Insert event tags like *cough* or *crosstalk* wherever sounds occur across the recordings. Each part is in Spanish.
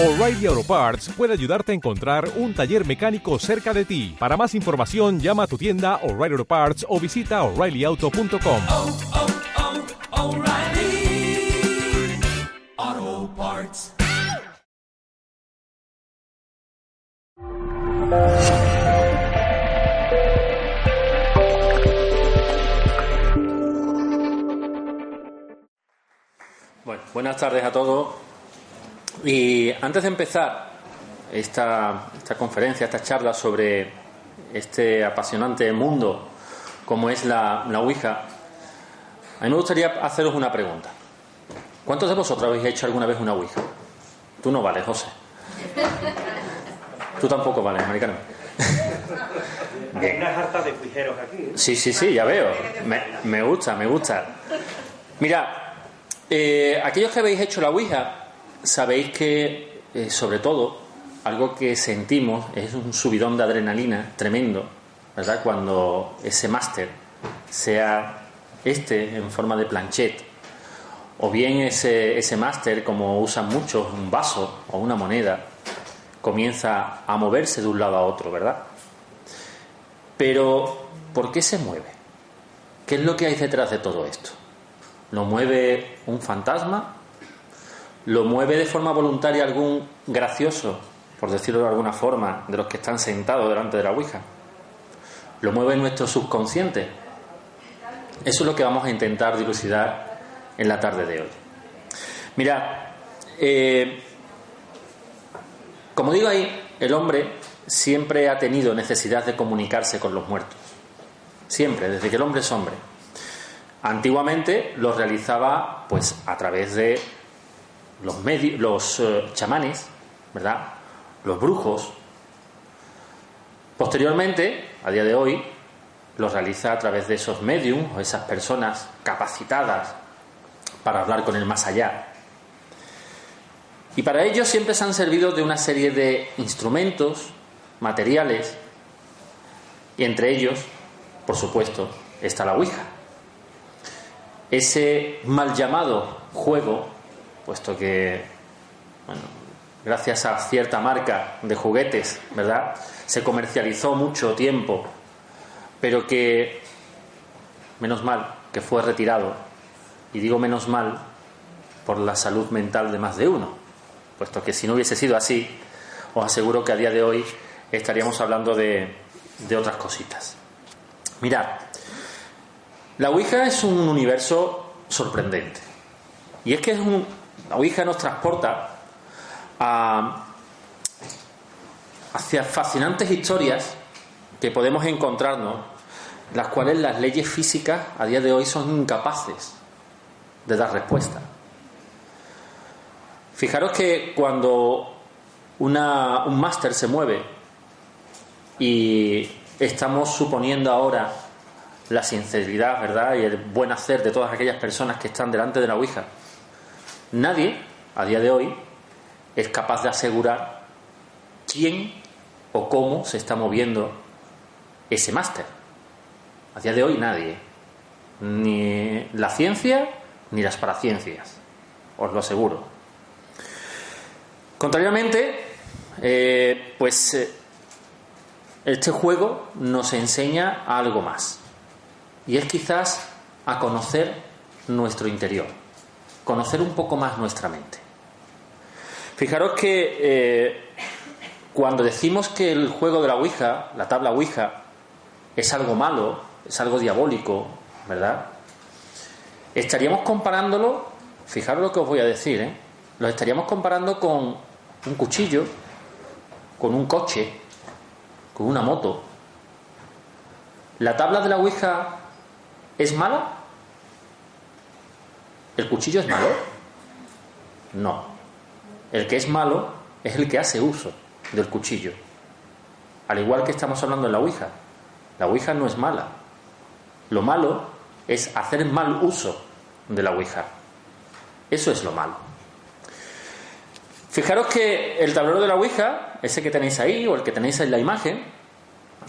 O'Reilly Auto Parts puede ayudarte a encontrar un taller mecánico cerca de ti. Para más información, llama a tu tienda O'Reilly Auto Parts o visita oreillyauto.com. oh, oh, O'Reilly Auto Parts. Bueno, buenas tardes a todos. Y antes de empezar esta, esta conferencia, esta charla sobre este apasionante mundo como es la, la Ouija, a mí me gustaría haceros una pregunta. ¿Cuántos de vosotros habéis hecho alguna vez una Ouija? Tú no vales, José. Tú tampoco vales, americano. *laughs* Hay unas hartas de cuijeros aquí. ¿eh? Sí, sí, sí, ya veo. Me, me gusta, me gusta. Mira, eh, aquellos que habéis hecho la Ouija, sabéis que, eh, sobre todo, algo que sentimos es un subidón de adrenalina tremendo, ¿verdad? Cuando ese máster, sea este en forma de planchet, o bien ese, ese máster, como usan muchos, un vaso o una moneda, comienza a moverse de un lado a otro, ¿verdad? Pero, ¿por qué se mueve? ¿Qué es lo que hay detrás de todo esto? ¿Lo mueve un fantasma? ¿Lo mueve de forma voluntaria algún gracioso, por decirlo de alguna forma, de los que están sentados delante de la Ouija? ¿Lo mueve nuestro subconsciente? Eso es lo que vamos a intentar dilucidar en la tarde de hoy. Mira, eh, como digo ahí, el hombre siempre ha tenido necesidad de comunicarse con los muertos. Siempre, desde que el hombre es hombre. Antiguamente lo realizaba pues a través de los medios, los eh, chamanes, ¿verdad? Los brujos. Posteriormente, a día de hoy, lo realiza a través de esos mediums o esas personas capacitadas para hablar con el más allá. Y para ello siempre se han servido de una serie de instrumentos, materiales, y entre ellos, por supuesto, está la Ouija. Ese mal llamado juego, puesto que, bueno, gracias a cierta marca de juguetes, ¿verdad? Se comercializó mucho tiempo, pero que, menos mal, que fue retirado. Y digo menos mal por la salud mental de más de uno, puesto que si no hubiese sido así, os aseguro que a día de hoy estaríamos hablando de, de otras cositas. Mirad, la Ouija es un universo sorprendente. Y es que es un, Ouija nos transporta hacia fascinantes historias que podemos encontrarnos, las cuales las leyes físicas a día de hoy son incapaces de dar respuesta. Fijaros que cuando una, un máster se mueve y estamos suponiendo ahora la sinceridad, ¿verdad? Y el buen hacer de todas aquellas personas que están delante de la Ouija. Nadie, a día de hoy, es capaz de asegurar quién o cómo se está moviendo ese máster. A día de hoy nadie. Ni la ciencia ni las paraciencias. Os lo aseguro. Contrariamente, eh, pues eh, este juego nos enseña algo más. Y es quizás a conocer nuestro interior, conocer un poco más nuestra mente. Fijaros que eh, cuando decimos que el juego de la Ouija, la tabla Ouija, es algo malo, es algo diabólico, ¿verdad? Estaríamos comparándolo, fijaros lo que os voy a decir, ¿eh? Lo estaríamos comparando con un cuchillo, con un coche, con una moto. ¿La tabla de la Ouija es mala? ¿El cuchillo es malo? No. El que es malo es el que hace uso del cuchillo. Al igual que estamos hablando en la Ouija. La Ouija no es mala. Lo malo es hacer mal uso de la Ouija. Eso es lo malo. Fijaros que el tablero de la Ouija, ese que tenéis ahí o el que tenéis en la imagen,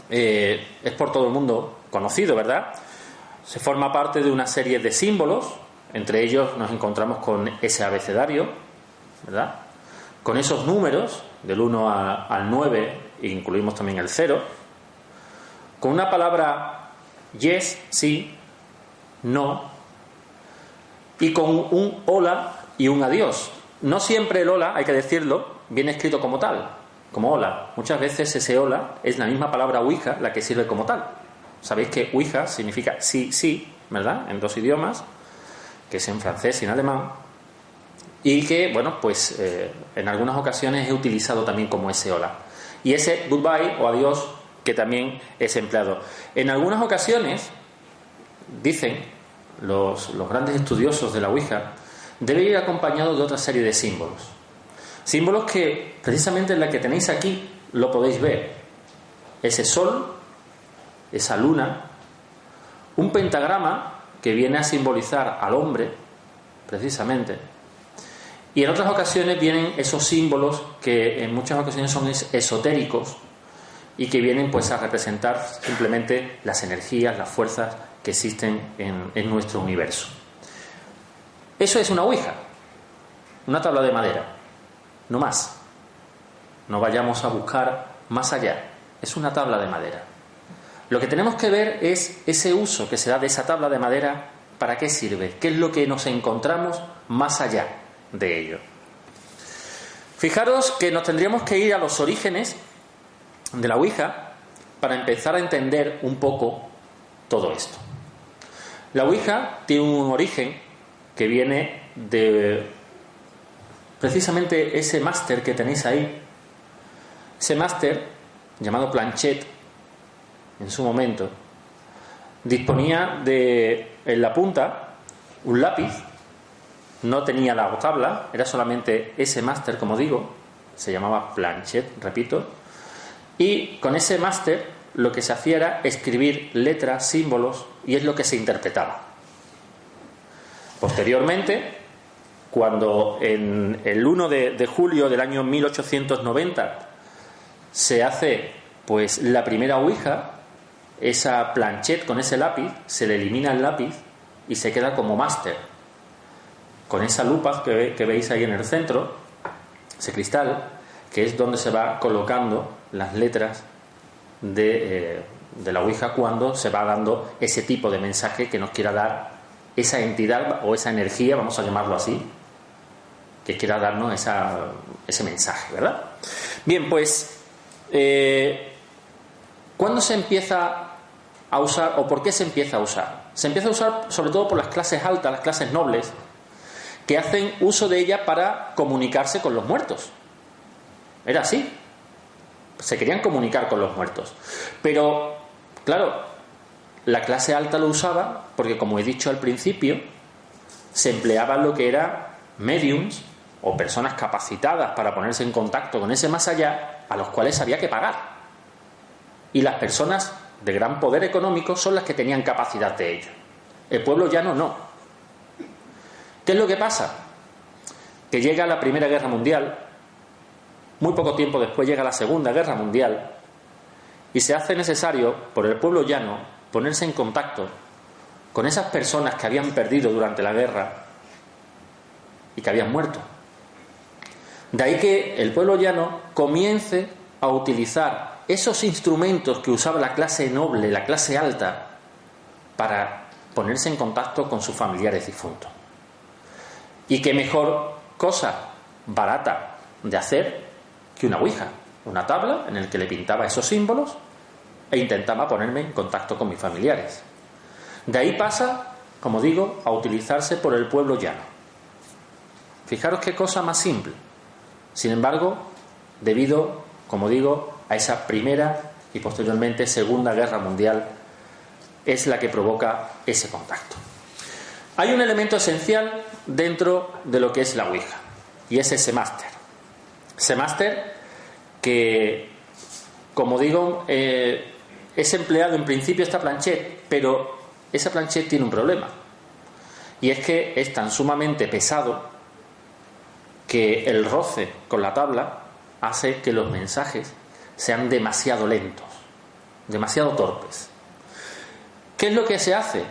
eh, es por todo el mundo conocido, ¿verdad? Se forma parte de una serie de símbolos, entre ellos nos encontramos con ese abecedario, ¿verdad? con esos números, del 1 a- al 9, incluimos también el 0, con una palabra yes, sí, no, y con un hola y un adiós. No siempre el hola, hay que decirlo, viene escrito como tal, como hola. Muchas veces ese hola es la misma palabra ouija la que sirve como tal. Sabéis que ouija significa sí, sí, ¿verdad? En dos idiomas, que es en francés y en alemán, y que, bueno, pues eh, en algunas ocasiones he utilizado también como ese hola. Y ese goodbye o adiós que también es empleado. En algunas ocasiones, dicen los, los grandes estudiosos de la Ouija, debe ir acompañado de otra serie de símbolos. Símbolos que precisamente en la que tenéis aquí lo podéis ver. Ese sol, esa luna, un pentagrama que viene a simbolizar al hombre, precisamente. Y en otras ocasiones vienen esos símbolos que en muchas ocasiones son es- esotéricos y que vienen pues a representar simplemente las energías, las fuerzas que existen en, en nuestro universo. Eso es una ouija, una tabla de madera, no más. No vayamos a buscar más allá, es una tabla de madera. Lo que tenemos que ver es ese uso que se da de esa tabla de madera, ¿para qué sirve? ¿Qué es lo que nos encontramos más allá de ello? Fijaros que nos tendríamos que ir a los orígenes de la Ouija para empezar a entender un poco todo esto. La Ouija tiene un origen que viene de precisamente ese máster que tenéis ahí. Ese máster, llamado Planchet, en su momento, disponía de en la punta un lápiz, no tenía la tabla, era solamente ese máster, como digo, se llamaba Planchet, repito, y con ese máster lo que se hacía era escribir letras, símbolos, y es lo que se interpretaba. Posteriormente, cuando en el 1 de, de julio del año 1890 se hace pues la primera ouija, esa planchet con ese lápiz, se le elimina el lápiz y se queda como máster. Con esa lupa que veis ahí en el centro, ese cristal, que es donde se va colocando las letras de, eh, de la Ouija cuando se va dando ese tipo de mensaje que nos quiera dar esa entidad o esa energía, vamos a llamarlo así, que quiera darnos esa, ese mensaje, ¿verdad? Bien, pues, eh, ¿cuándo se empieza a usar o por qué se empieza a usar? Se empieza a usar sobre todo por las clases altas, las clases nobles, que hacen uso de ella para comunicarse con los muertos. Era así. Se querían comunicar con los muertos. Pero, claro, la clase alta lo usaba porque, como he dicho al principio, se empleaba lo que era mediums o personas capacitadas para ponerse en contacto con ese más allá, a los cuales había que pagar. Y las personas de gran poder económico son las que tenían capacidad de ello. El pueblo llano no. ¿Qué es lo que pasa? Que llega la Primera Guerra Mundial, muy poco tiempo después llega la Segunda Guerra Mundial, y se hace necesario por el pueblo llano ponerse en contacto con esas personas que habían perdido durante la guerra y que habían muerto. De ahí que el pueblo llano comience a utilizar esos instrumentos que usaba la clase noble, la clase alta, para ponerse en contacto con sus familiares difuntos. Y qué mejor cosa barata de hacer que una ouija, una tabla en la que le pintaba esos símbolos e intentaba ponerme en contacto con mis familiares. De ahí pasa, como digo, a utilizarse por el pueblo llano. Fijaros qué cosa más simple. Sin embargo, debido, como digo, a esa primera y posteriormente segunda guerra mundial, es la que provoca ese contacto. Hay un elemento esencial dentro de lo que es la Ouija, y es ese máster. Ese máster que, como digo, eh, es empleado en principio esta planchet, pero esa planchet tiene un problema. Y es que es tan sumamente pesado que el roce con la tabla hace que los mensajes sean demasiado lentos, demasiado torpes. ¿Qué es lo que se hace?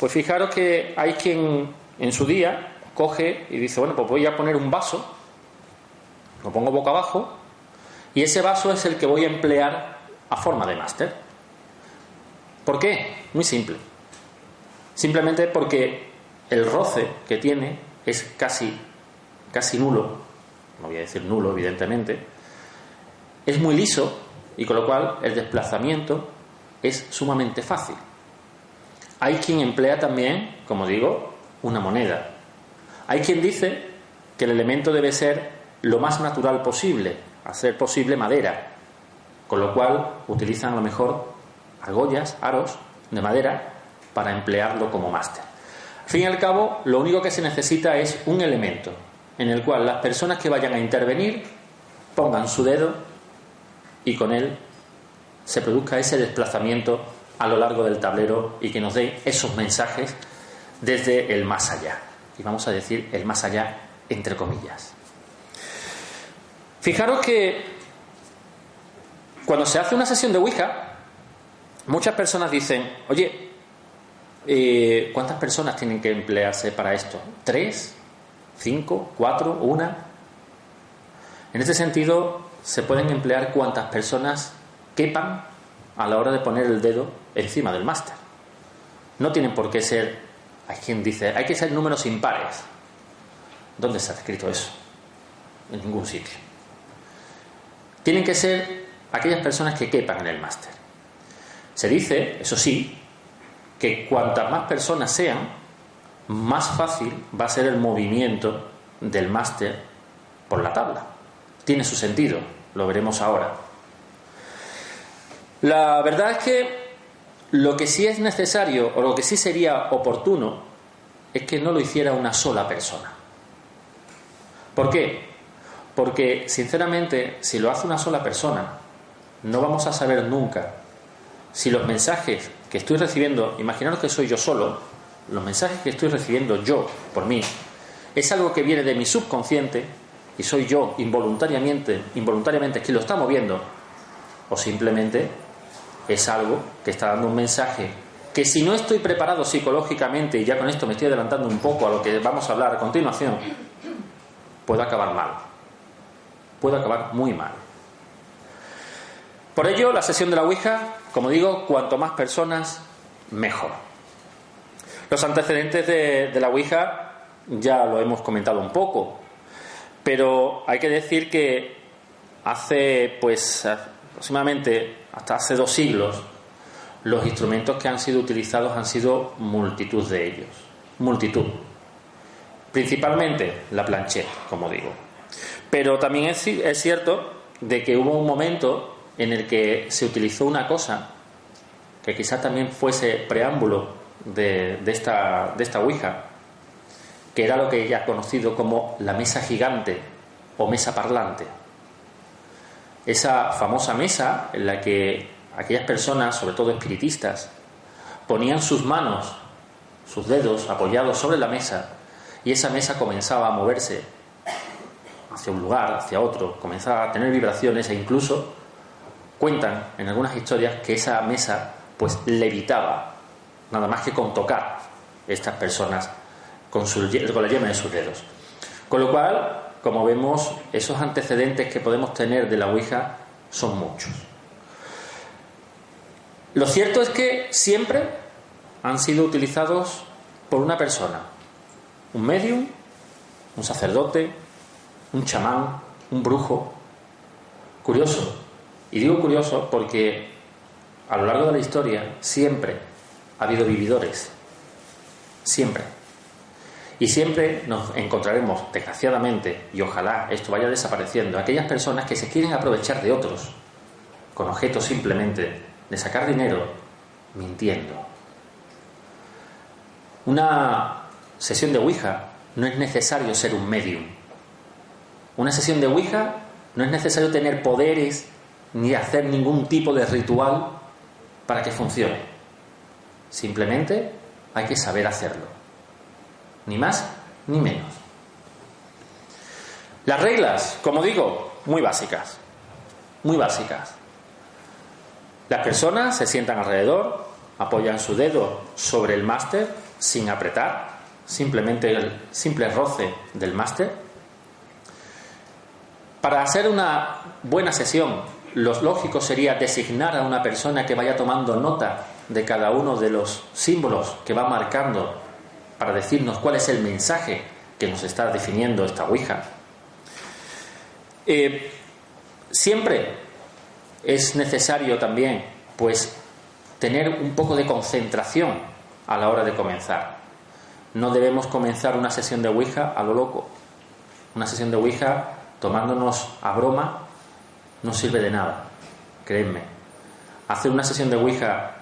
Pues fijaros que hay quien en su día coge y dice, bueno, pues voy a poner un vaso Lo pongo boca abajo y ese vaso es el que voy a emplear a forma de máster. ¿Por qué? Muy simple. Simplemente porque el roce que tiene es casi, casi nulo, no voy a decir nulo, evidentemente, es muy liso y con lo cual el desplazamiento es sumamente fácil. Hay quien emplea también, como digo, una moneda. Hay quien dice que el elemento debe ser lo más natural posible, hacer posible madera, con lo cual utilizan a lo mejor argollas, aros de madera para emplearlo como máster. Al fin y al cabo, lo único que se necesita es un elemento en el cual las personas que vayan a intervenir pongan su dedo y con él se produzca ese desplazamiento a lo largo del tablero y que nos dé esos mensajes desde el más allá. Y vamos a decir el más allá entre comillas. Fijaros que cuando se hace una sesión de Ouija, muchas personas dicen, oye, eh, ¿cuántas personas tienen que emplearse para esto? ¿Tres? ¿Cinco? ¿Cuatro? ¿Una? En este sentido, se pueden emplear cuantas personas quepan a la hora de poner el dedo encima del máster. No tienen por qué ser, hay quien dice, hay que ser números impares. ¿Dónde está escrito eso? En ningún sitio. Tienen que ser aquellas personas que quepan en el máster. Se dice, eso sí, que cuantas más personas sean, más fácil va a ser el movimiento del máster por la tabla. Tiene su sentido, lo veremos ahora. La verdad es que lo que sí es necesario o lo que sí sería oportuno es que no lo hiciera una sola persona. ¿Por qué? Porque, sinceramente, si lo hace una sola persona, no vamos a saber nunca si los mensajes que estoy recibiendo, imaginaros que soy yo solo, los mensajes que estoy recibiendo yo por mí, es algo que viene de mi subconsciente y soy yo involuntariamente, involuntariamente quien lo está moviendo, o simplemente es algo que está dando un mensaje que si no estoy preparado psicológicamente, y ya con esto me estoy adelantando un poco a lo que vamos a hablar a continuación, puede acabar mal. Puede acabar muy mal. Por ello, la sesión de la Ouija, como digo, cuanto más personas, mejor. Los antecedentes de, de la Ouija ya lo hemos comentado un poco, pero hay que decir que hace, pues, aproximadamente hasta hace dos siglos, los instrumentos que han sido utilizados han sido multitud de ellos. Multitud. Principalmente la plancheta, como digo. Pero también es, es cierto de que hubo un momento en el que se utilizó una cosa que quizás también fuese preámbulo de, de, esta, de esta Ouija, que era lo que ella ha conocido como la mesa gigante o mesa parlante. Esa famosa mesa en la que aquellas personas, sobre todo espiritistas, ponían sus manos, sus dedos apoyados sobre la mesa y esa mesa comenzaba a moverse hacia un lugar, hacia otro, comenzaba a tener vibraciones e incluso cuentan en algunas historias que esa mesa pues levitaba, nada más que con tocar estas personas con, su, con la yema de sus dedos. Con lo cual, como vemos, esos antecedentes que podemos tener de la Ouija son muchos. Lo cierto es que siempre han sido utilizados por una persona, un medium, un sacerdote, un chamán, un brujo. Curioso. Y digo curioso porque a lo largo de la historia siempre ha habido vividores. Siempre. Y siempre nos encontraremos, desgraciadamente, y ojalá esto vaya desapareciendo, aquellas personas que se quieren aprovechar de otros, con objeto simplemente de sacar dinero, mintiendo. Una sesión de Ouija no es necesario ser un medium. Una sesión de Ouija no es necesario tener poderes ni hacer ningún tipo de ritual para que funcione. Simplemente hay que saber hacerlo ni más ni menos. Las reglas, como digo, muy básicas, muy básicas. Las personas se sientan alrededor, apoyan su dedo sobre el máster sin apretar, simplemente el simple roce del máster. Para hacer una buena sesión, lo lógico sería designar a una persona que vaya tomando nota de cada uno de los símbolos que va marcando para decirnos cuál es el mensaje que nos está definiendo esta Ouija. Eh, siempre es necesario también, pues, tener un poco de concentración a la hora de comenzar. No debemos comenzar una sesión de Ouija a lo loco. Una sesión de Ouija tomándonos a broma no sirve de nada, créanme. Hacer una sesión de Ouija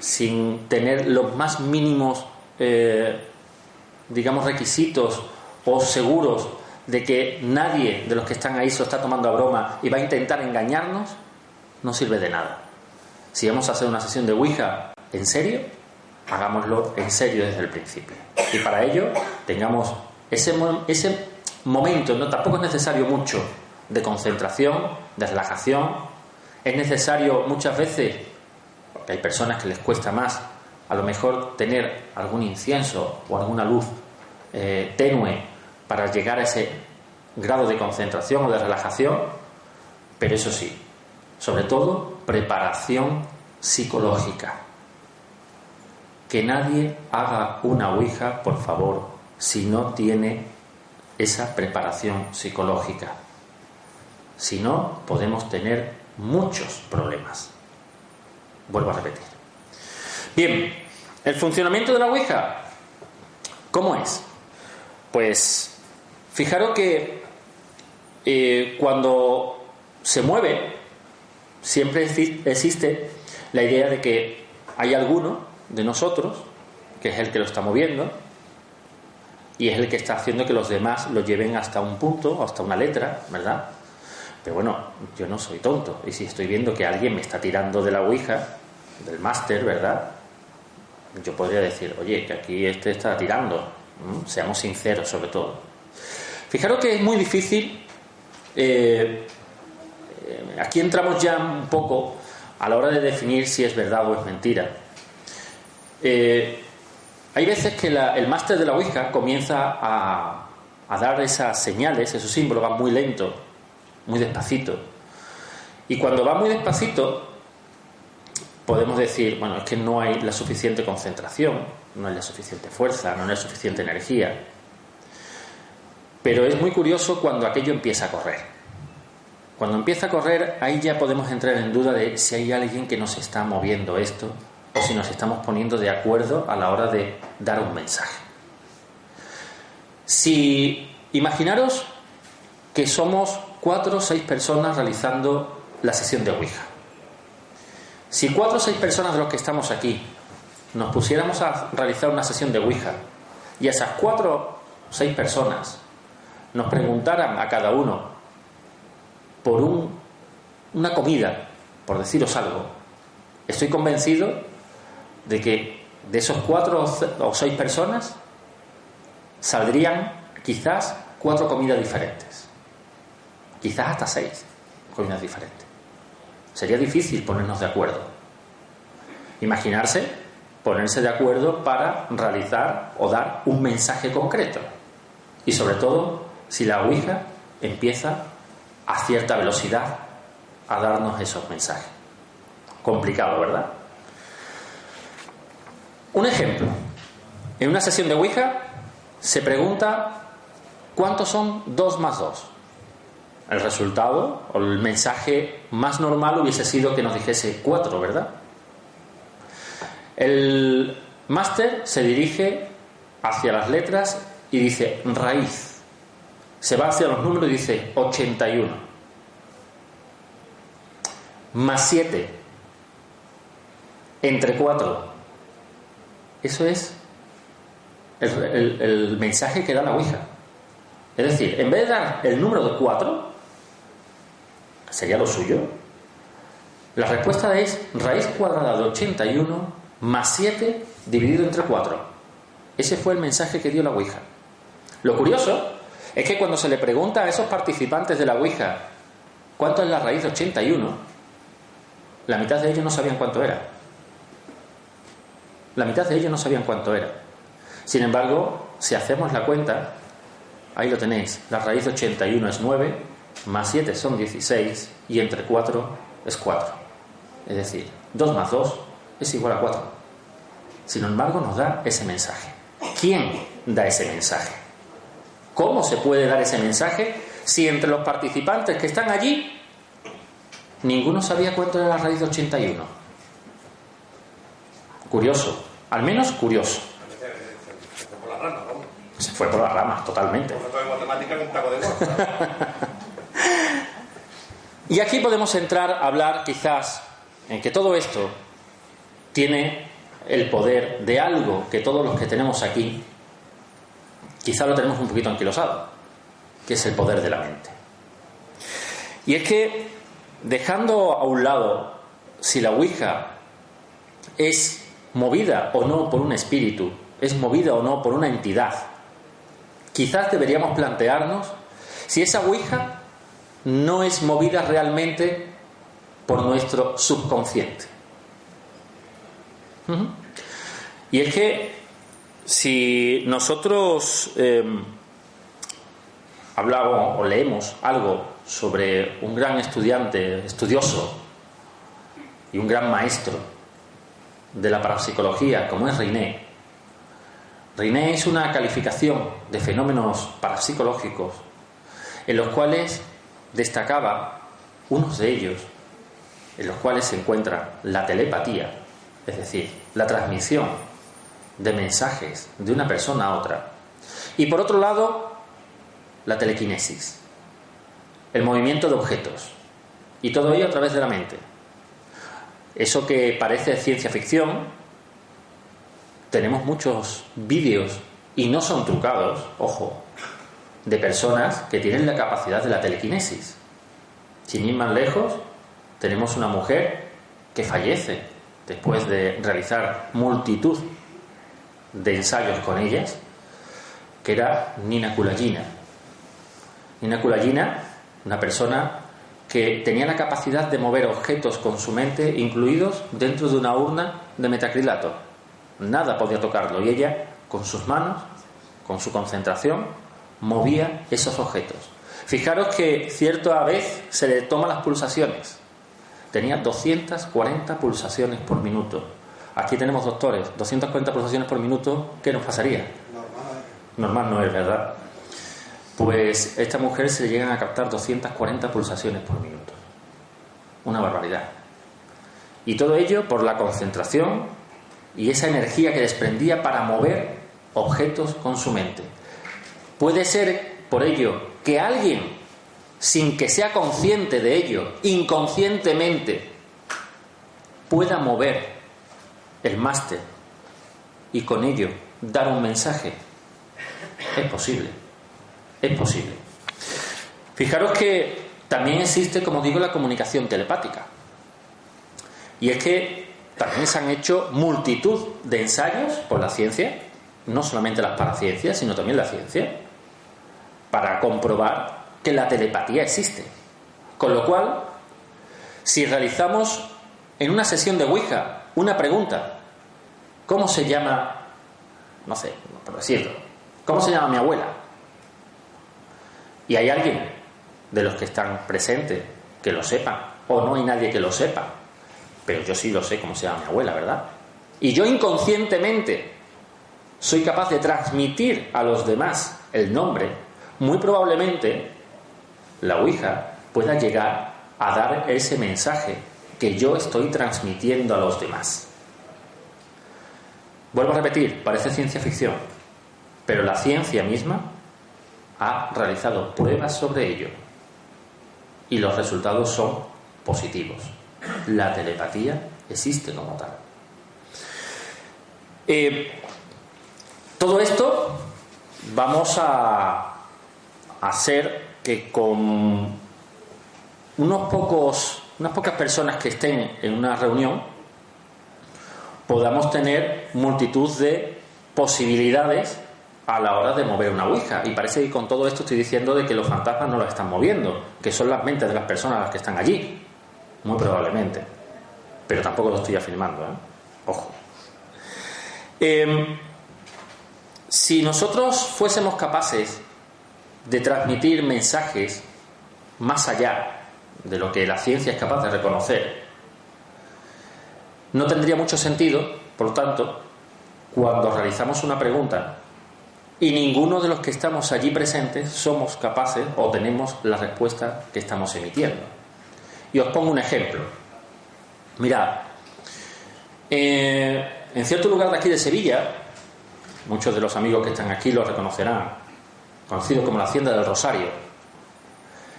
sin tener los más mínimos, eh, digamos, requisitos o seguros de que nadie de los que están ahí se está tomando a broma y va a intentar engañarnos, no sirve de nada. Si vamos a hacer una sesión de Ouija en serio, hagámoslo en serio desde el principio. Y para ello tengamos ese, ese momento, ¿no? tampoco es necesario mucho de concentración, de relajación. Es necesario muchas veces, porque hay personas que les cuesta más, a lo mejor tener algún incienso o alguna luz eh, tenue para llegar a ese grado de concentración o de relajación, pero eso sí, sobre todo preparación psicológica. Que nadie haga una Ouija, por favor, si no tiene esa preparación psicológica. Si no, podemos tener muchos problemas. Vuelvo a repetir. Bien, el funcionamiento de la Ouija, ¿cómo es? Pues fijaros que eh, cuando se mueve, siempre existe la idea de que hay alguno de nosotros, que es el que lo está moviendo, y es el que está haciendo que los demás lo lleven hasta un punto, hasta una letra, ¿verdad? Pero bueno, yo no soy tonto. Y si estoy viendo que alguien me está tirando de la Ouija, del máster, ¿verdad? Yo podría decir, oye, que aquí este está tirando. Seamos sinceros sobre todo. Fijaros que es muy difícil. Eh, aquí entramos ya un poco a la hora de definir si es verdad o es mentira. Eh, hay veces que el máster de la Ouija comienza a, dar esas señales, esos símbolos, va muy lento, muy despacito. Y cuando va muy despacito, podemos decir, bueno, es que no hay la suficiente concentración, no hay la suficiente fuerza, no hay la suficiente energía. Pero es muy curioso cuando aquello empieza a correr. Cuando empieza a correr, ahí ya podemos entrar en duda de si hay alguien que nos está moviendo esto o si nos estamos poniendo de acuerdo a la hora de dar un mensaje. Si imaginaros que somos cuatro o seis personas realizando la sesión de Ouija. Si cuatro o seis personas de los que estamos aquí nos pusiéramos a realizar una sesión de Ouija y esas cuatro o seis personas nos preguntaran a cada uno por un, una comida, por deciros algo, estoy convencido de que de esos cuatro o seis personas saldrían quizás cuatro comidas diferentes, quizás hasta seis comidas diferentes. Sería difícil ponernos de acuerdo. Imaginarse ponerse de acuerdo para realizar o dar un mensaje concreto. Y sobre todo, si la Ouija empieza a cierta velocidad a darnos esos mensajes. Complicado, ¿verdad? Un ejemplo. En una sesión de Ouija se pregunta cuántos son 2 más 2. El resultado o el mensaje más normal hubiese sido que nos dijese 4, ¿verdad? El máster se dirige hacia las letras y dice raíz. Se va hacia los números y dice 81. Más 7. Entre 4 eso es el, mensaje que da la Ouija. Es decir, en vez de dar el número de 4, sería lo suyo, la respuesta es raíz cuadrada de 81 más 7 dividido entre 4. Ese fue el mensaje que dio la Ouija. Lo curioso es que cuando se le pregunta a esos participantes de la Ouija cuánto es la raíz de 81, la mitad de ellos no sabían cuánto era. La mitad de ellos no sabían cuánto era. Sin embargo, si hacemos la cuenta, ahí lo tenéis. La raíz de 81 es 9, más 7 son 16 y entre 4 es 4. Es decir, 2 más 2 es igual a 4. Sin embargo, nos da ese mensaje. ¿Quién da ese mensaje? ¿Cómo se puede dar ese mensaje si entre los participantes que están allí ninguno sabía cuánto era la raíz de 81? Curioso, al menos curioso. Se fue por las ramas, totalmente. *laughs* y aquí podemos entrar a hablar quizás en que todo esto tiene el poder de algo que todos los que tenemos aquí quizás lo tenemos un poquito anquilosado, que es el poder de la mente. Y es que, dejando a un lado si la Ouija es movida o no por un espíritu, es movida o no por una entidad, quizás deberíamos plantearnos si esa Ouija no es movida realmente por nuestro subconsciente. Y es que si nosotros em, hablamos o leemos algo sobre un gran estudiante, estudioso y un gran maestro de la parapsicología como es Reiné, Reiné es una calificación de fenómenos parapsicológicos en los cuales destacaba unos de ellos, en los cuales se encuentra la telepatía, es decir, la transmisión de mensajes de una persona a otra, y por otro lado, la telequinesis, el movimiento de objetos, y todo ello a través de la mente. Eso que parece ciencia ficción, tenemos muchos vídeos y no son trucados, ojo, de personas que tienen la capacidad de la telequinesis. Sin ir más lejos, tenemos una mujer que fallece después de realizar multitud de ensayos con ellas, que era Nina Kulagina. Nina Kulagina, una persona que tenía la capacidad de mover objetos con su mente, incluidos dentro de una urna de metacrilato. Nada podía tocarlo y ella, con sus manos, con su concentración, movía esos objetos. Fijaros que cierta vez se le toma las pulsaciones. Tenía 240 pulsaciones por minuto. Aquí tenemos doctores, 240 pulsaciones por minuto, ¿qué nos pasaría? Normal no es, ¿verdad? Pues esta mujer se le llegan a captar 240 pulsaciones por minuto. Una barbaridad. Y todo ello por la concentración y esa energía que desprendía para mover objetos con su mente. Puede ser, por ello, que alguien, sin que sea consciente de ello, inconscientemente, pueda mover el máster y con ello dar un mensaje. Es posible, es posible. Fijaros que también existe, como digo, la comunicación telepática. Y es que también se han hecho multitud de ensayos por la ciencia, no solamente las paraciencias, sino también la ciencia, para comprobar que la telepatía existe. Con lo cual, si realizamos en una sesión de Ouija una pregunta ¿Cómo se llama, no sé, por decirlo, cómo se llama mi abuela? Y hay alguien de los que están presentes que lo sepa, o no hay nadie que lo sepa, pero yo sí lo sé cómo se llama mi abuela, ¿verdad? Y yo inconscientemente soy capaz de transmitir a los demás el nombre, muy probablemente la Ouija pueda llegar a dar ese mensaje que yo estoy transmitiendo a los demás. Vuelvo a repetir, parece ciencia ficción, pero la ciencia misma ha realizado pruebas sobre ello y los resultados son positivos. La telepatía existe como tal. Eh, todo esto vamos a hacer que con unos pocos, unas pocas personas que estén en una reunión podamos tener multitud de posibilidades a la hora de mover una Ouija. Y parece que con todo esto estoy diciendo de que los fantasmas no lo están moviendo, que son las mentes de las personas las que están allí. Muy probablemente. Pero tampoco lo estoy afirmando, ¿eh? Ojo. Em, si nosotros fuésemos capaces de transmitir mensajes más allá de lo que la ciencia es capaz de reconocer, no tendría mucho sentido, por lo tanto, cuando realizamos una pregunta y ninguno de los que estamos allí presentes somos capaces o tenemos la respuesta que estamos emitiendo. Y os pongo un ejemplo. Mirad, eh, en cierto lugar de aquí de Sevilla, muchos de los amigos que están aquí lo reconocerán, conocido como la Hacienda del Rosario.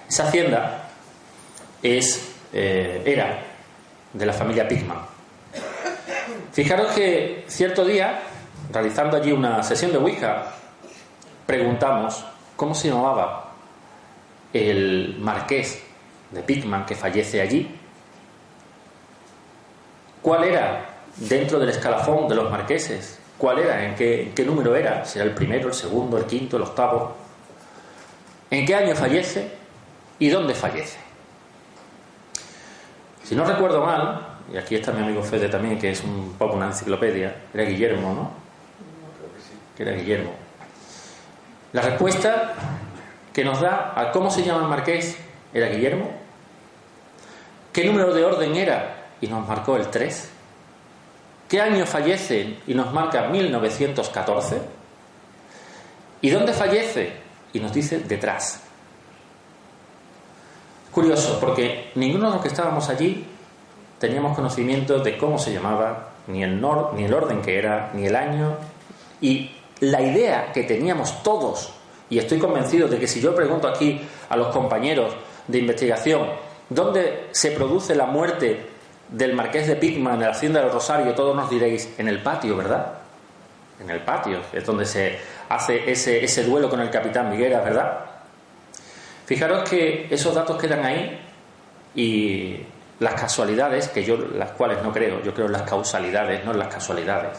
Esa hacienda es, eh, era de la familia Pigman. Fijaros que cierto día, realizando allí una sesión de Ouija, preguntamos cómo se llamaba el marqués de Pigman que fallece allí. ¿Cuál era dentro del escalafón de los marqueses? ¿Cuál era? ¿En qué, número era? ¿Si era el primero, el segundo, el quinto, el octavo? ¿En qué año fallece? ¿Y dónde fallece? Si no recuerdo mal, y aquí está mi amigo Fede también, que es un poco una enciclopedia, era Guillermo, ¿no? Que era Guillermo. La respuesta que nos da a cómo se llama el marqués era Guillermo. ¿Qué número de orden era? Y nos marcó el 3. ¿Qué año fallece? Y nos marca 1914. ¿Y dónde fallece? Y nos dice detrás. Curioso, porque ninguno de los que estábamos allí teníamos conocimiento de cómo se llamaba, ni el, nor, ni el orden que era, ni el año. Y la idea que teníamos todos, y estoy convencido de que si yo pregunto aquí a los compañeros de investigación dónde se produce la muerte del marqués de Pigman en la hacienda del Rosario, todos nos diréis en el patio, ¿verdad? En el patio, es donde se hace ese, ese duelo con el capitán Miguera, ¿verdad? Fijaros que esos datos quedan ahí y las casualidades, que yo las cuales no creo, yo creo en las causalidades, no en las casualidades.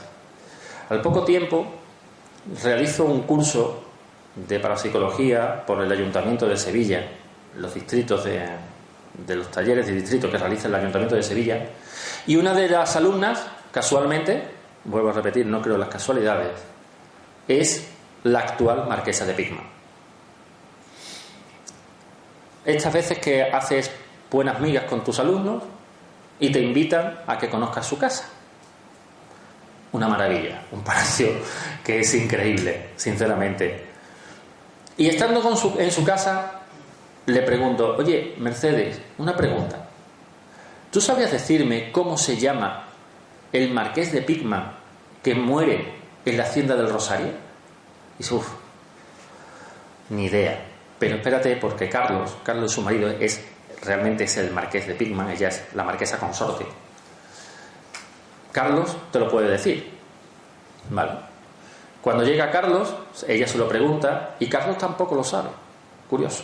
Al poco tiempo realizo un curso de parapsicología por el Ayuntamiento de Sevilla, los distritos de, de los talleres de distrito que realiza el Ayuntamiento de Sevilla, y una de las alumnas, casualmente, vuelvo a repetir, no creo las casualidades, es la actual marquesa de Pigma. Estas veces que haces buenas migas con tus alumnos y te invitan a que conozcas su casa. Una maravilla, un palacio que es increíble, sinceramente. Y estando en su casa, le pregunto, oye, Mercedes, una pregunta. ¿Tú sabrías decirme cómo se llama el marqués de Pigman que muere en la hacienda del Rosario? Y dice, uff, ni idea. Pero espérate, porque Carlos, Carlos su marido, es realmente es el marqués de Pigman, ella es la marquesa consorte. Carlos te lo puede decir. ¿Vale? Cuando llega Carlos, ella se lo pregunta y Carlos tampoco lo sabe. Curioso.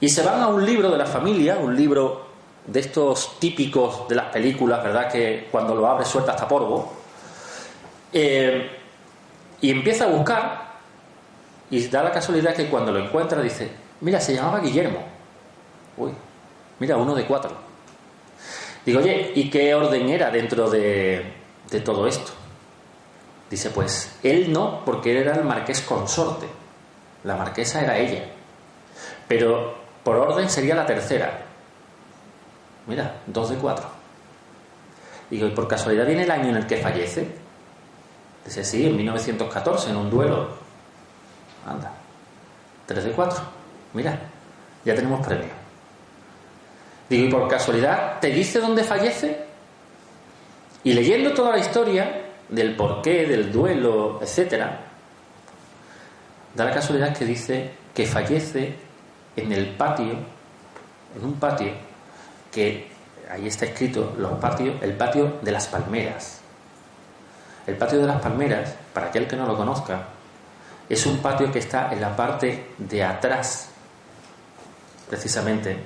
Y se van a un libro de la familia, un libro de estos típicos de las películas, ¿verdad? Que cuando lo abre suelta hasta polvo. Eh, y empieza a buscar y da la casualidad que cuando lo encuentra dice, mira, se llamaba Guillermo. Uy, mira, uno de cuatro. Digo, oye, ¿y qué orden era dentro de, de todo esto? Dice, pues él no, porque él era el marqués consorte. La marquesa era ella. Pero por orden sería la tercera. Mira, dos de cuatro. Digo, ¿y por casualidad viene el año en el que fallece? Dice, sí, en 1914, en un duelo. Anda, tres de cuatro. Mira, ya tenemos premio. Digo, ¿y por casualidad te dice dónde fallece? Y leyendo toda la historia del porqué, del duelo, etcétera, da la casualidad que dice que fallece en el patio, en un patio que ahí está escrito los patios, el patio de las palmeras. El patio de las palmeras, para aquel que no lo conozca, es un patio que está en la parte de atrás, precisamente,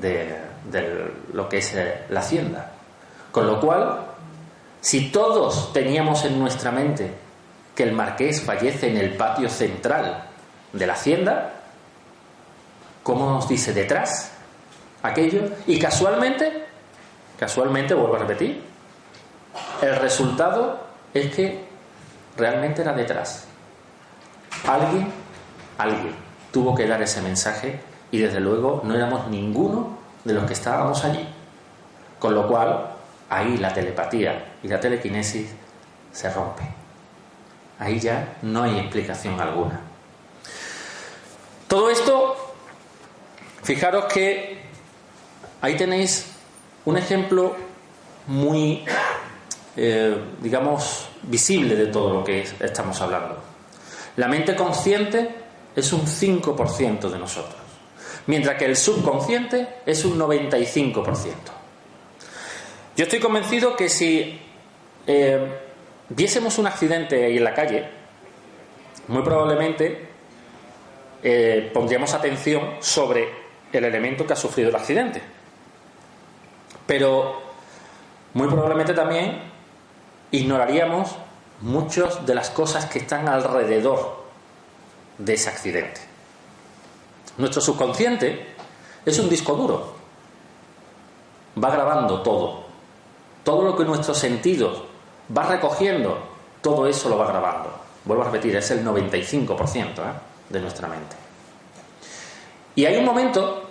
de, de lo que es eh, la hacienda. Con lo cual, si todos teníamos en nuestra mente que el marqués fallece en el patio central de la hacienda, ¿cómo nos dice detrás aquello? Y casualmente, casualmente, vuelvo a repetir, el resultado es que realmente era detrás. Alguien, alguien tuvo que dar ese mensaje y desde luego no éramos ninguno de los que estábamos allí. Con lo cual, ahí la telepatía y la telequinesis se rompe. Ahí ya no hay explicación alguna. Todo esto, fijaros que ahí tenéis un ejemplo muy, eh, digamos, visible de todo lo que estamos hablando. La mente consciente es un 5% de nosotros, mientras que el subconsciente es un 95%. Yo estoy convencido que si eh, viésemos un accidente ahí en la calle, muy probablemente eh, pondríamos atención sobre el elemento que ha sufrido el accidente. Pero muy probablemente también ignoraríamos muchas de las cosas que están alrededor de ese accidente. Nuestro subconsciente es un disco duro. Va grabando todo. Todo lo que nuestros sentidos va recogiendo, todo eso lo va grabando. Vuelvo a repetir, es el 95% ¿eh? de nuestra mente. Y hay un momento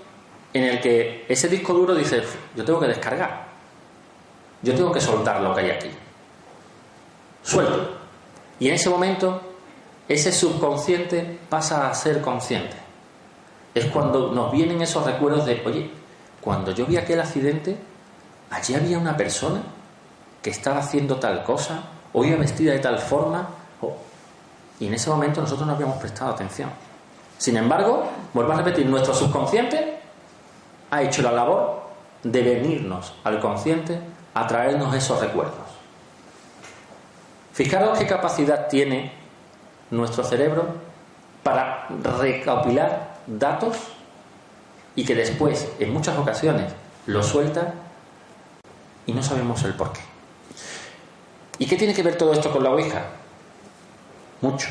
en el que ese disco duro dice, yo tengo que descargar, yo tengo que soltar lo que hay aquí. Suelto. Y en ese momento, ese subconsciente pasa a ser consciente. Es cuando nos vienen esos recuerdos de, oye, cuando yo vi aquel accidente, allí había una persona que estaba haciendo tal cosa, o iba vestida de tal forma, y en ese momento nosotros no habíamos prestado atención. Sin embargo, vuelvo a repetir, nuestro subconsciente ha hecho la labor de venirnos al consciente a traernos esos recuerdos. Fijaros qué capacidad tiene nuestro cerebro para recopilar datos y que después, en muchas ocasiones, lo suelta y no sabemos el por qué. ¿Y qué tiene que ver todo esto con la Ouija? Mucho.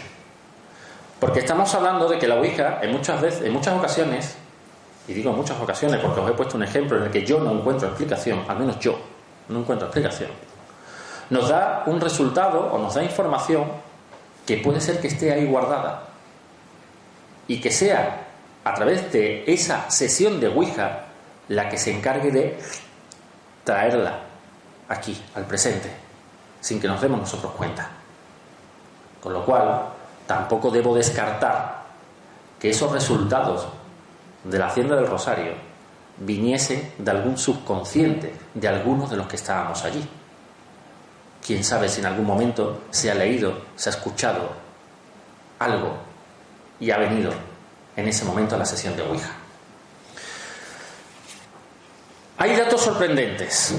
Porque estamos hablando de que la Ouija, en muchas veces, en muchas ocasiones, y digo muchas ocasiones porque os he puesto un ejemplo en el que yo no encuentro explicación, al menos yo no encuentro explicación, nos da un resultado o nos da información que puede ser que esté ahí guardada y que sea a través de esa sesión de Ouija la que se encargue de traerla aquí, al presente, sin que nos demos nosotros cuenta. Con lo cual, tampoco debo descartar que esos resultados de la Hacienda del Rosario viniese de algún subconsciente de algunos de los que estábamos allí. Quién sabe si en algún momento se ha leído, se ha escuchado algo y ha venido en ese momento a la sesión de Ouija. Hay datos sorprendentes.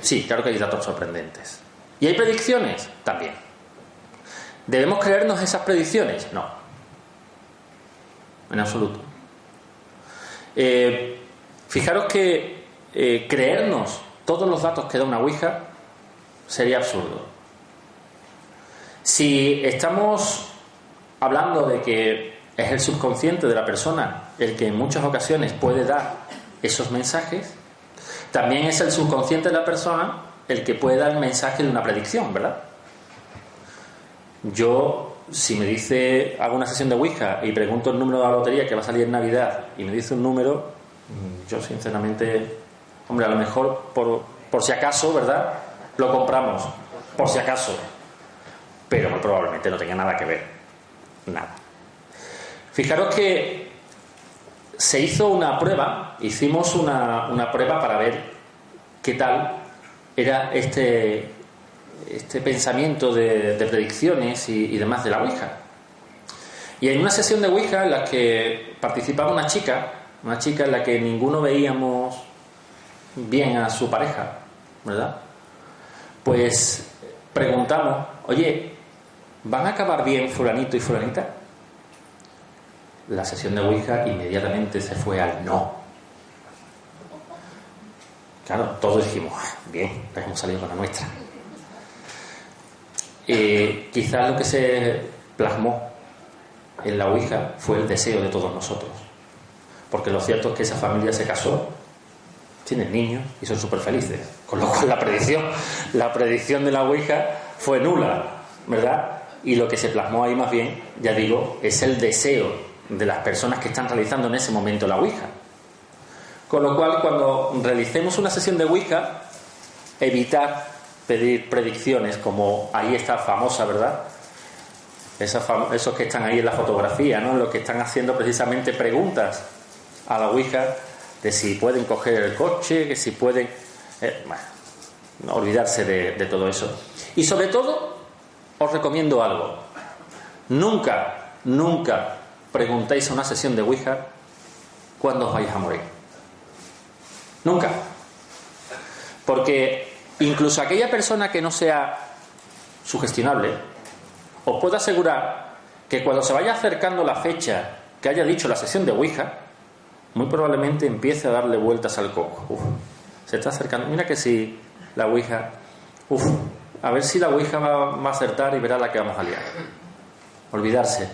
Sí, claro que hay datos sorprendentes. ¿Y hay predicciones? También. ¿Debemos creernos esas predicciones? No. En absoluto. Eh, fijaros que eh, creernos todos los datos que da una Ouija sería absurdo. Si estamos hablando de que es el subconsciente de la persona el que en muchas ocasiones puede dar esos mensajes, también es el subconsciente de la persona el que puede dar el mensaje de una predicción, ¿verdad? Yo, si me dice, hago una sesión de Ouija y pregunto el número de la lotería que va a salir en Navidad y me dice un número, yo sinceramente, hombre, a lo mejor por, por si acaso, ¿verdad? Lo compramos, por si acaso. Pero probablemente no tenga nada que ver. Nada. Fijaros que se hizo una prueba, hicimos una, una prueba para ver qué tal era este, este pensamiento de, predicciones y, y, demás de la Ouija. Y en una sesión de Ouija en la que participaba una chica, una chica en la que ninguno veíamos bien a su pareja, ¿verdad? Pues preguntamos, oye, ¿van a acabar bien fulanito y fulanita? La sesión de Ouija inmediatamente se fue al no. Claro, todos dijimos, bien, pues hemos salido con la nuestra. Eh, quizás lo que se plasmó en la Ouija fue el deseo de todos nosotros. Porque lo cierto es que esa familia se casó, tienen niños y son súper felices. Con lo cual la predicción, la predicción de la Ouija fue nula, ¿verdad? Y lo que se plasmó ahí más bien, ya digo, es el deseo de las personas que están realizando en ese momento la Ouija. Con lo cual, cuando realicemos una sesión de Ouija, evitar pedir predicciones, como ahí está famosa, ¿verdad? Esos, esos que están ahí en la fotografía, ¿no? Los que están haciendo precisamente preguntas a la Ouija de si pueden coger el coche, que si pueden. eh, bueno, no olvidarse de, de todo eso. Y sobre todo, os recomiendo algo. Nunca, nunca preguntéis a una sesión de Ouija cuándo os vais a morir. Nunca. Porque incluso aquella persona que no sea sugestionable, os puedo asegurar que cuando se vaya acercando la fecha que haya dicho la sesión de Ouija, muy probablemente empiece a darle vueltas al coco. Uf, se está acercando. Mira que si la Ouija. Uf, a ver si la Ouija va, va a acertar y verá la que vamos a liar. Olvidarse.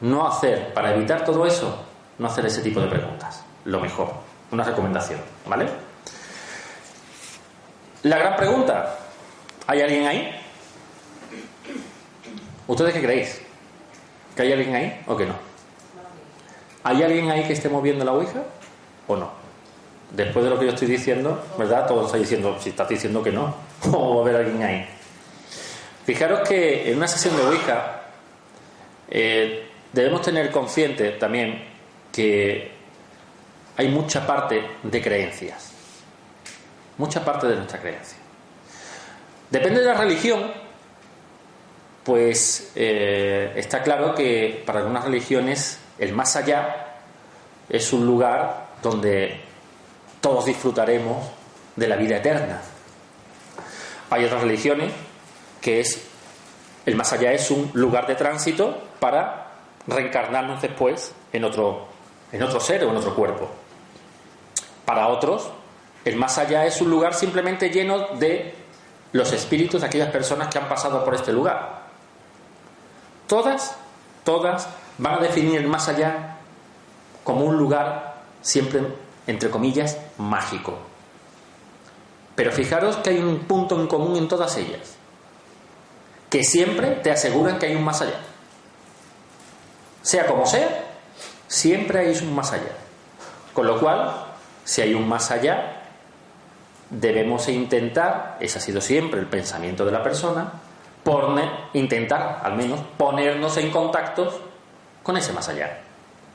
No hacer, para evitar todo eso, no hacer ese tipo de preguntas. Lo mejor. Una recomendación, ¿vale? La gran pregunta. ¿Hay alguien ahí? ¿Ustedes qué creéis? ¿Que hay alguien ahí o que no? ¿Hay alguien ahí que esté moviendo la Ouija o no? Después de lo que yo estoy diciendo, ¿verdad? Todos estáis diciendo, si estás diciendo que no, *laughs* o va a haber alguien ahí. Fijaros que en una sesión de Ouija eh, debemos tener consciente también que hay mucha parte de creencias. Mucha parte de nuestra creencia. Depende de la religión, pues eh, está claro que para algunas religiones el más allá es un lugar donde todos disfrutaremos de la vida eterna. Hay otras religiones que es el más allá es un lugar de tránsito para reencarnarnos después en otro en otro ser o en otro cuerpo. Para otros, el más allá es un lugar simplemente lleno de los espíritus de aquellas personas que han pasado por este lugar. Todas, todas van a definir el más allá como un lugar siempre, entre comillas, mágico. Pero fijaros que hay un punto en común en todas ellas, que siempre te aseguran que hay un más allá. Sea como sea, siempre hay un más allá. Con lo cual, si hay un más allá, debemos intentar, ese ha sido siempre el pensamiento de la persona, poner, intentar al menos ponernos en contactos con ese más allá.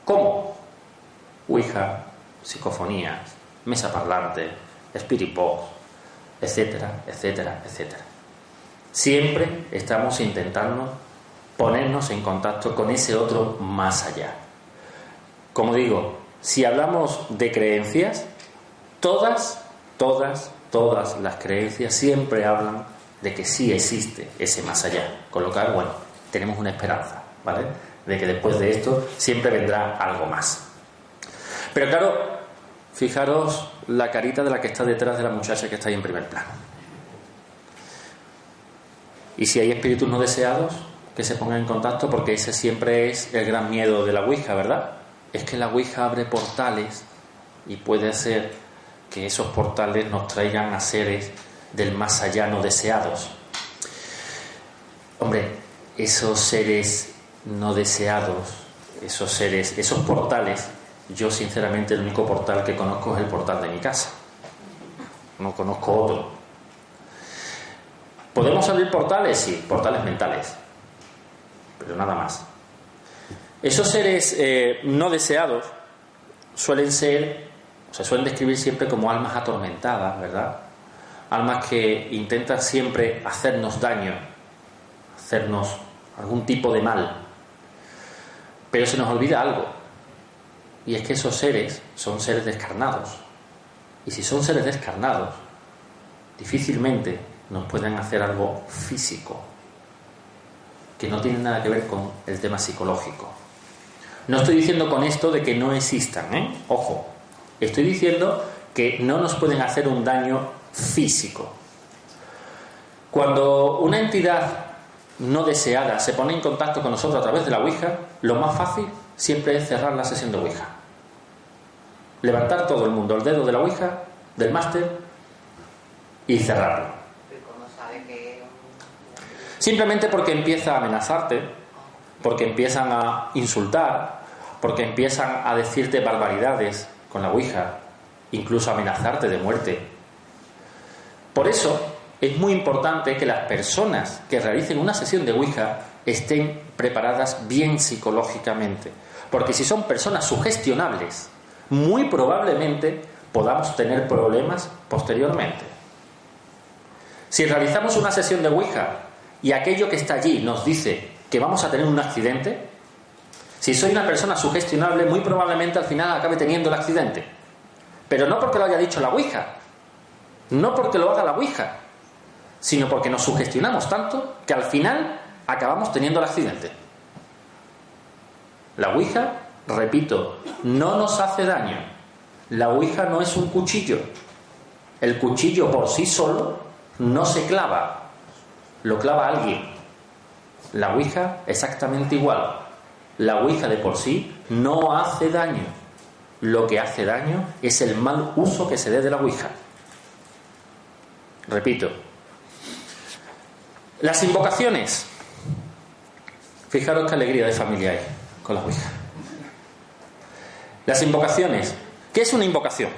¿Cómo? Ouija, psicofonías, mesa parlante, spirit box, etcétera, etcétera, etcétera. Siempre estamos intentando ponernos en contacto con ese otro más allá. Como digo, si hablamos de creencias, todas, todas, todas las creencias siempre hablan de que sí existe ese más allá. Con lo cual, bueno, tenemos una esperanza, ¿vale? De que después de esto siempre vendrá algo más. Pero claro, fijaros la carita de la que está detrás de la muchacha que está ahí en primer plano. Y si hay espíritus no deseados, que se pongan en contacto, porque ese siempre es el gran miedo de la Ouija, ¿verdad? Es que la Ouija abre portales y puede ser que esos portales nos traigan a seres del más allá no deseados. Hombre, esos seres no deseados, esos seres, esos portales, yo sinceramente el único portal que conozco es el portal de mi casa. No conozco otro. ¿Podemos abrir portales? Sí, portales mentales. Pero nada más. Esos seres eh, no deseados suelen ser, se suelen describir siempre como almas atormentadas, ¿verdad? Almas que intentan siempre hacernos daño, hacernos algún tipo de mal. Pero se nos olvida algo. Y es que esos seres son seres descarnados. Y si son seres descarnados, difícilmente nos pueden hacer algo físico, que no tiene nada que ver con el tema psicológico. No estoy diciendo con esto de que no existan, ¿eh? Ojo, estoy diciendo que no nos pueden hacer un daño físico. Cuando una entidad no deseada se pone en contacto con nosotros a través de la Ouija, lo más fácil siempre es cerrar la sesión de Ouija. Levantar todo el mundo el dedo de la Ouija, del máster, y cerrarlo. ¿Cómo sabe que Simplemente porque empieza a amenazarte, porque empiezan a insultar, porque empiezan a decirte barbaridades con la Ouija, incluso amenazarte de muerte. Por eso es muy importante que las personas que realicen una sesión de Ouija estén preparadas bien psicológicamente. Porque si son personas sugestionables, muy probablemente podamos tener problemas posteriormente. Si realizamos una sesión de Ouija y aquello que está allí nos dice que vamos a tener un accidente, si soy una persona sugestionable, muy probablemente al final acabe teniendo el accidente. Pero no porque lo haya dicho la Ouija, no porque lo haga la Ouija, sino porque nos sugestionamos tanto que al final acabamos teniendo el accidente. La Ouija, repito, no nos hace daño. La Ouija no es un cuchillo. El cuchillo por sí solo no se clava, lo clava alguien. La Ouija exactamente igual. La Ouija de por sí no hace daño. Lo que hace daño es el mal uso que se dé de la Ouija. Repito. Las invocaciones. Fijaros qué alegría de familia hay con la Ouija. Las invocaciones. ¿Qué es una invocación?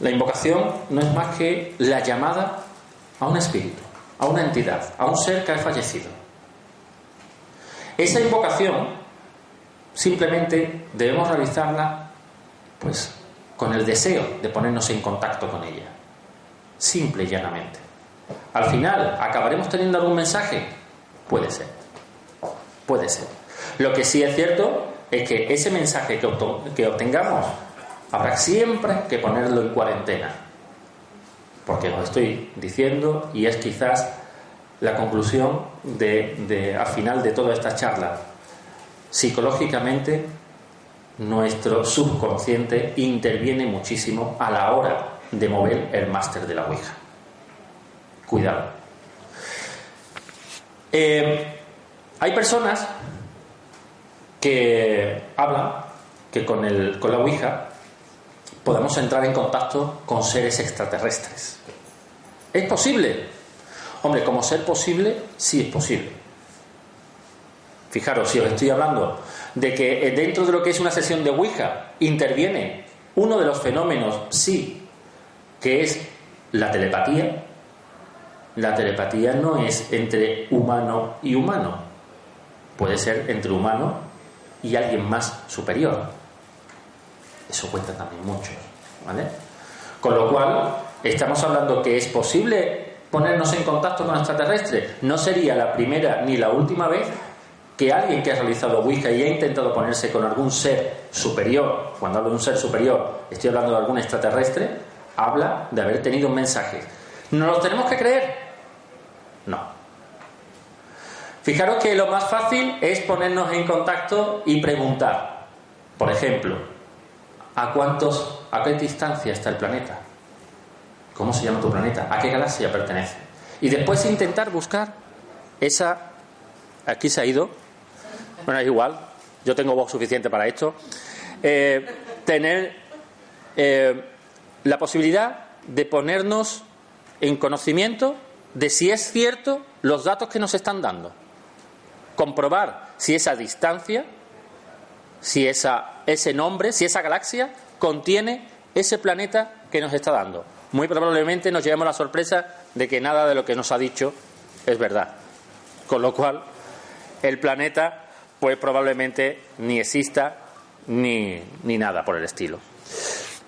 La invocación no es más que la llamada a un espíritu, a una entidad, a un ser que ha fallecido. Esa invocación simplemente debemos realizarla pues con el deseo de ponernos en contacto con ella. Simple y llanamente. Al final, ¿acabaremos teniendo algún mensaje? Puede ser. Puede ser. Lo que sí es cierto es que ese mensaje que, que obtengamos habrá siempre que ponerlo en cuarentena. Porque os estoy diciendo y es quizás la conclusión de, de, al final de toda esta charla. Psicológicamente, nuestro subconsciente interviene muchísimo a la hora de mover el máster de la Ouija. Cuidado. Eh, hay personas que hablan que con, el, con la Ouija podemos entrar en contacto con seres extraterrestres. ¿Es posible? Hombre, como ser posible, sí es posible. Fijaros, si os estoy hablando de que eh, dentro de lo que es una sesión de Ouija interviene uno de los fenómenos, sí, que es la telepatía. La telepatía no es entre humano y humano, puede ser entre humano y alguien más superior. Eso cuenta también mucho, ¿vale? Con lo cual, estamos hablando que es posible ponernos en contacto con extraterrestres. No sería la primera ni la última vez que alguien que ha realizado Ouija y ha intentado ponerse con algún ser superior, cuando hablo de un ser superior, estoy hablando de algún extraterrestre, habla de haber tenido un mensaje. ¿No lo tenemos que creer? No. Fijaros que lo más fácil es ponernos en contacto y preguntar. Por ejemplo, ¿a cuántos, a qué distancia está el planeta? ¿Cómo se llama tu planeta? ¿A qué galaxia pertenece? Y después intentar buscar esa. Aquí se ha ido, bueno, es igual, yo tengo voz suficiente para esto, eh, tener eh, la posibilidad de ponernos en conocimiento de si es cierto los datos que nos están dando. Comprobar si esa distancia, si esa, ese nombre, si esa galaxia contiene ese planeta que nos está dando. Muy probablemente nos llevemos la sorpresa de que nada de lo que nos ha dicho es verdad. Con lo cual, el planeta pues probablemente ni exista ni, ni nada por el estilo.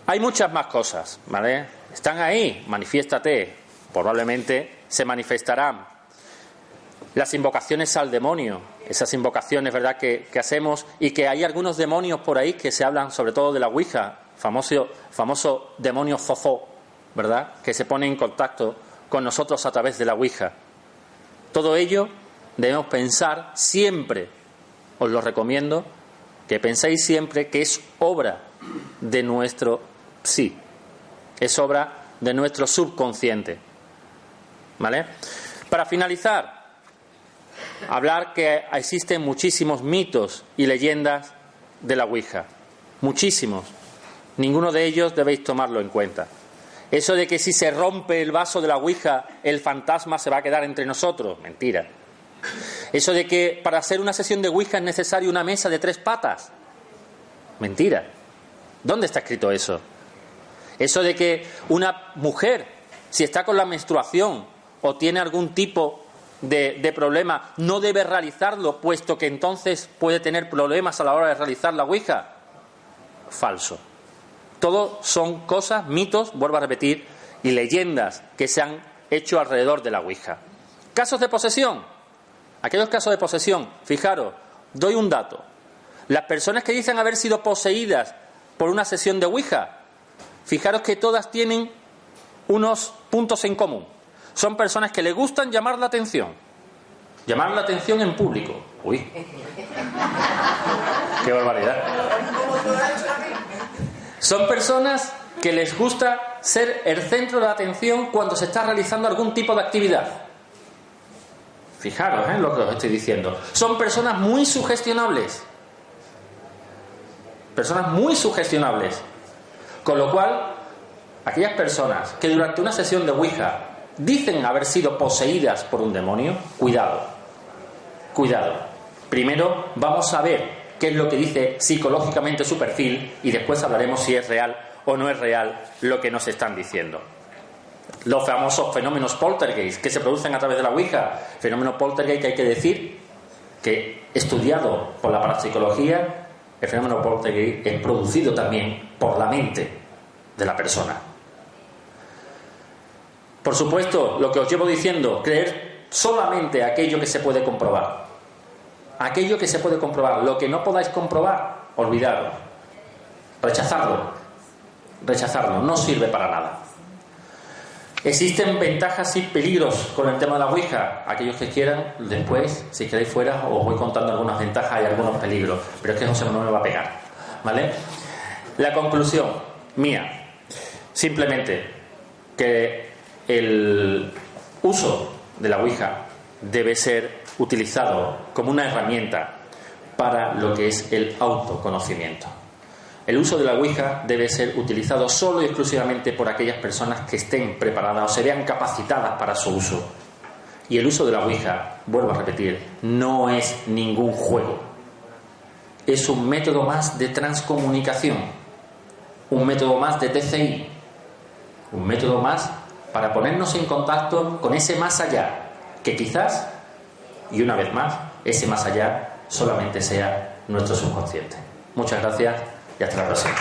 Hay muchas más cosas, ¿vale? Están ahí, manifiéstate, probablemente se manifestarán. Las invocaciones al demonio, esas invocaciones, ¿verdad?, que, que, hacemos y que hay algunos demonios por ahí que se hablan sobre todo de la Ouija, famoso, famoso demonio Fofó, ¿verdad?, que se pone en contacto con nosotros a través de la Ouija. Todo ello debemos pensar siempre os lo recomiendo, que penséis siempre que es obra de nuestro sí, es obra de nuestro subconsciente. ¿Vale? Para finalizar, hablar que existen muchísimos mitos y leyendas de la Ouija. Muchísimos. Ninguno de ellos debéis tomarlo en cuenta. Eso de que si se rompe el vaso de la Ouija, el fantasma se va a quedar entre nosotros, mentira. Eso de que para hacer una sesión de Ouija es necesario una mesa de tres patas. Mentira. ¿Dónde está escrito eso? Eso de que una mujer, si está con la menstruación o tiene algún tipo de, problema, no debe realizarlo, puesto que entonces puede tener problemas a la hora de realizar la Ouija. Falso. Todo son cosas, mitos, vuelvo a repetir, y leyendas que se han hecho alrededor de la Ouija. Casos de posesión. Aquellos casos de posesión, fijaros, doy un dato. Las personas que dicen haber sido poseídas por una sesión de Ouija, fijaros que todas tienen unos puntos en común. Son personas que les gustan llamar la atención. Llamar la atención en público. Uy. *laughs* Qué barbaridad. Son personas que les gusta ser el centro de atención cuando se está realizando algún tipo de actividad. Fijaros en lo que os estoy diciendo. Son personas muy sugestionables. Personas muy sugestionables. Con lo cual, aquellas personas que durante una sesión de Ouija dicen haber sido poseídas por un demonio, cuidado. Cuidado. Primero vamos a ver qué es lo que dice psicológicamente su perfil y después hablaremos si es real o no es real lo que nos están diciendo. Los famosos fenómenos poltergeist que se producen a través de la Ouija, fenómeno poltergeist que hay que decir que estudiado por la parapsicología, el fenómeno poltergeist es producido también por la mente de la persona. Por supuesto, lo que os llevo diciendo, creer solamente aquello que se puede comprobar. Aquello que se puede comprobar, lo que no podáis comprobar, olvidadlo, rechazarlo, rechazarlo, no sirve para nada. Existen ventajas y peligros con el tema de la Ouija. Aquellos que quieran, después, si queréis fuera, os voy contando algunas ventajas y algunos peligros. Pero es que José no me va a pegar. ¿Vale? La conclusión mía, simplemente que el uso de la Ouija debe ser utilizado como una herramienta para lo que es el autoconocimiento. El uso de la Ouija debe ser utilizado solo y exclusivamente por aquellas personas que estén preparadas o se vean capacitadas para su uso. Y el uso de la Ouija, vuelvo a repetir, no es ningún juego. Es un método más de transcomunicación, un método más de TCI, un método más para ponernos en contacto con ese más allá, que quizás, y una vez más, ese más allá solamente sea nuestro subconsciente. Muchas gracias y hasta la próxima.